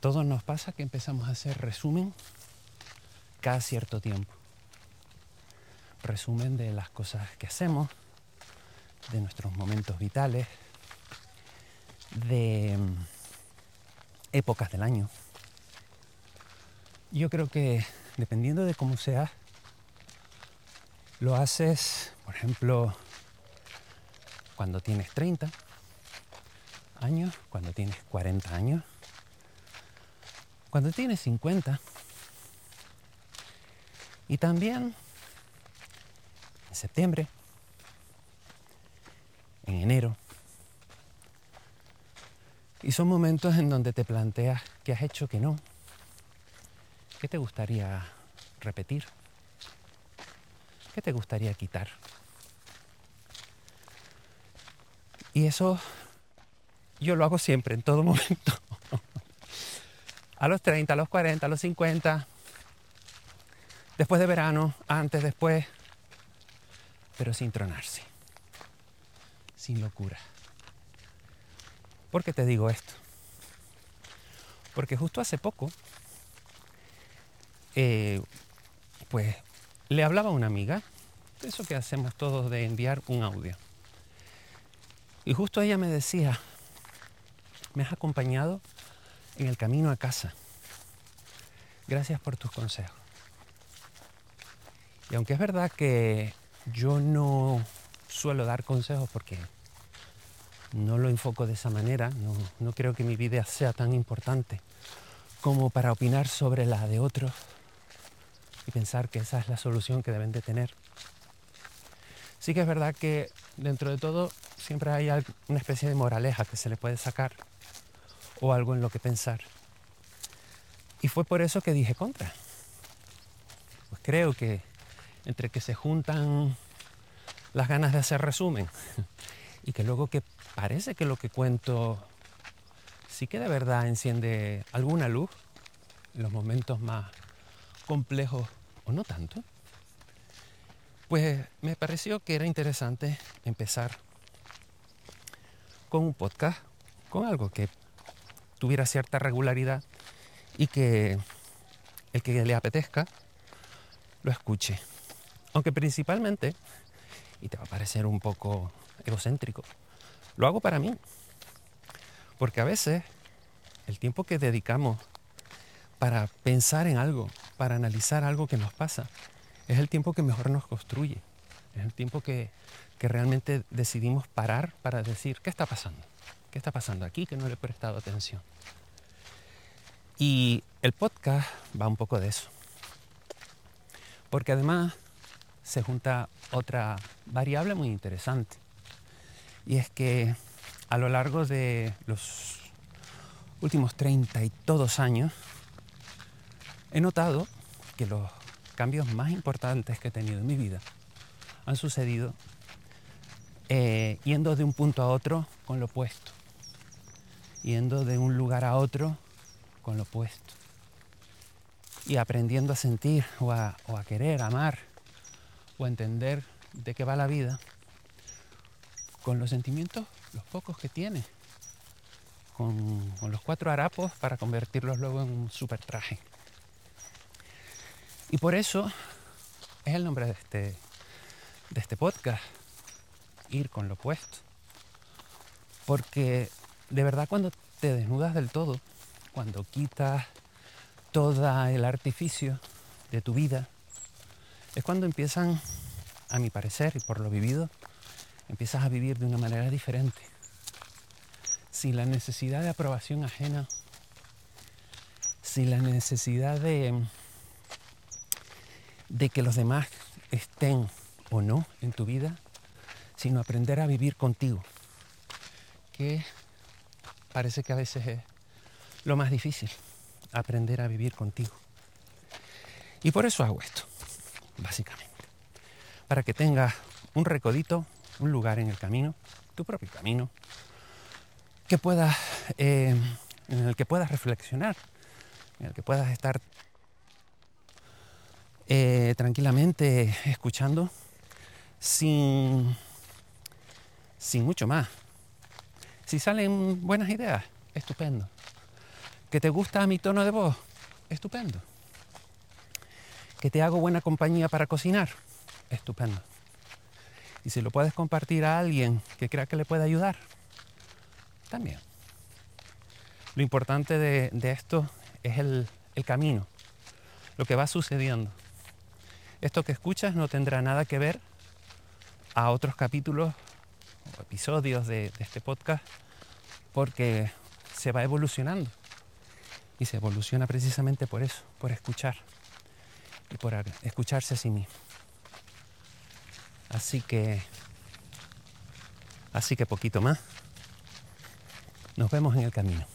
todos nos pasa que empezamos a hacer resumen cada cierto tiempo. Resumen de las cosas que hacemos, de nuestros momentos vitales, de mm, épocas del año. Yo creo que dependiendo de cómo sea, lo haces, por ejemplo, cuando tienes 30 años, cuando tienes 40 años, cuando tienes 50 y también en septiembre, en enero. Y son momentos en donde te planteas qué has hecho que no, qué te gustaría repetir, qué te gustaría quitar. Y eso yo lo hago siempre, en todo momento. a los 30, a los 40, a los 50, después de verano, antes, después, pero sin tronarse, sin locura. ¿Por qué te digo esto? Porque justo hace poco, eh, pues le hablaba a una amiga, eso que hacemos todos de enviar un audio. Y justo ella me decía, me has acompañado en el camino a casa. Gracias por tus consejos. Y aunque es verdad que yo no suelo dar consejos porque no lo enfoco de esa manera, no, creo que mi vida sea tan importante como para opinar sobre la de otros y pensar que esa es la solución que deben de tener. Sí que es verdad que dentro de todo siempre hay una especie de moraleja que se le puede sacar o algo en lo que pensar. Y fue por eso que dije contra. Pues creo que entre que se juntan las ganas de hacer resumen y que luego que parece que lo que cuento sí que de verdad enciende alguna luz en los momentos más complejos o no tanto, pues me pareció que era interesante empezar con un podcast, con algo que tuviera cierta regularidad y que el que le apetezca lo escuche. Aunque principalmente, y te va a parecer un poco egocéntrico, lo hago para mí. Porque a veces el tiempo que dedicamos para pensar en algo, para analizar algo que nos pasa, es el tiempo que mejor nos construye. Es el tiempo que, que realmente decidimos parar para decir, ¿qué está pasando? ¿Qué está pasando aquí que no le he prestado atención? Y el podcast va un poco de eso. Porque además se junta otra variable muy interesante. Y es que a lo largo de los últimos treinta y todos años, he notado que los cambios más importantes que he tenido en mi vida han sucedido eh, yendo de un punto a otro con lo opuesto yendo de un lugar a otro con lo opuesto. Y aprendiendo a sentir o a, querer, amar o a entender de qué va la vida con los sentimientos, los pocos que tiene, con, los cuatro harapos para convertirlos luego en un super traje. Y por eso es el nombre de este, de este podcast, ir con lo opuesto. Porque de verdad cuando te desnudas del todo, cuando quitas todo el artificio de tu vida, es cuando empiezan, a mi parecer y por lo vivido, empiezas a vivir de una manera diferente. Sin la necesidad de aprobación ajena, sin la necesidad de, de que los demás estén o no en tu vida, sino aprender a vivir contigo. Que parece que a veces es lo más difícil, aprender a vivir contigo. Y por eso hago esto, básicamente. Para que tengas un recodito, un lugar en el camino, tu propio camino, que puedas, eh, en el que puedas reflexionar, en el que puedas estar eh, tranquilamente escuchando sin, sin mucho más, si salen buenas ideas, estupendo. ¿Que te gusta mi tono de voz? Estupendo. ¿Que te hago buena compañía para cocinar? Estupendo. Y si lo puedes compartir a alguien que crea que le puede ayudar, también. Lo importante de, esto es el, el camino, lo que va sucediendo. Esto que escuchas no tendrá nada que ver a otros capítulos episodios de, de este podcast porque se va evolucionando. Y se evoluciona precisamente por eso, por escuchar y por escucharse a sí mismo. Así que, así que poquito más. Nos vemos en el camino.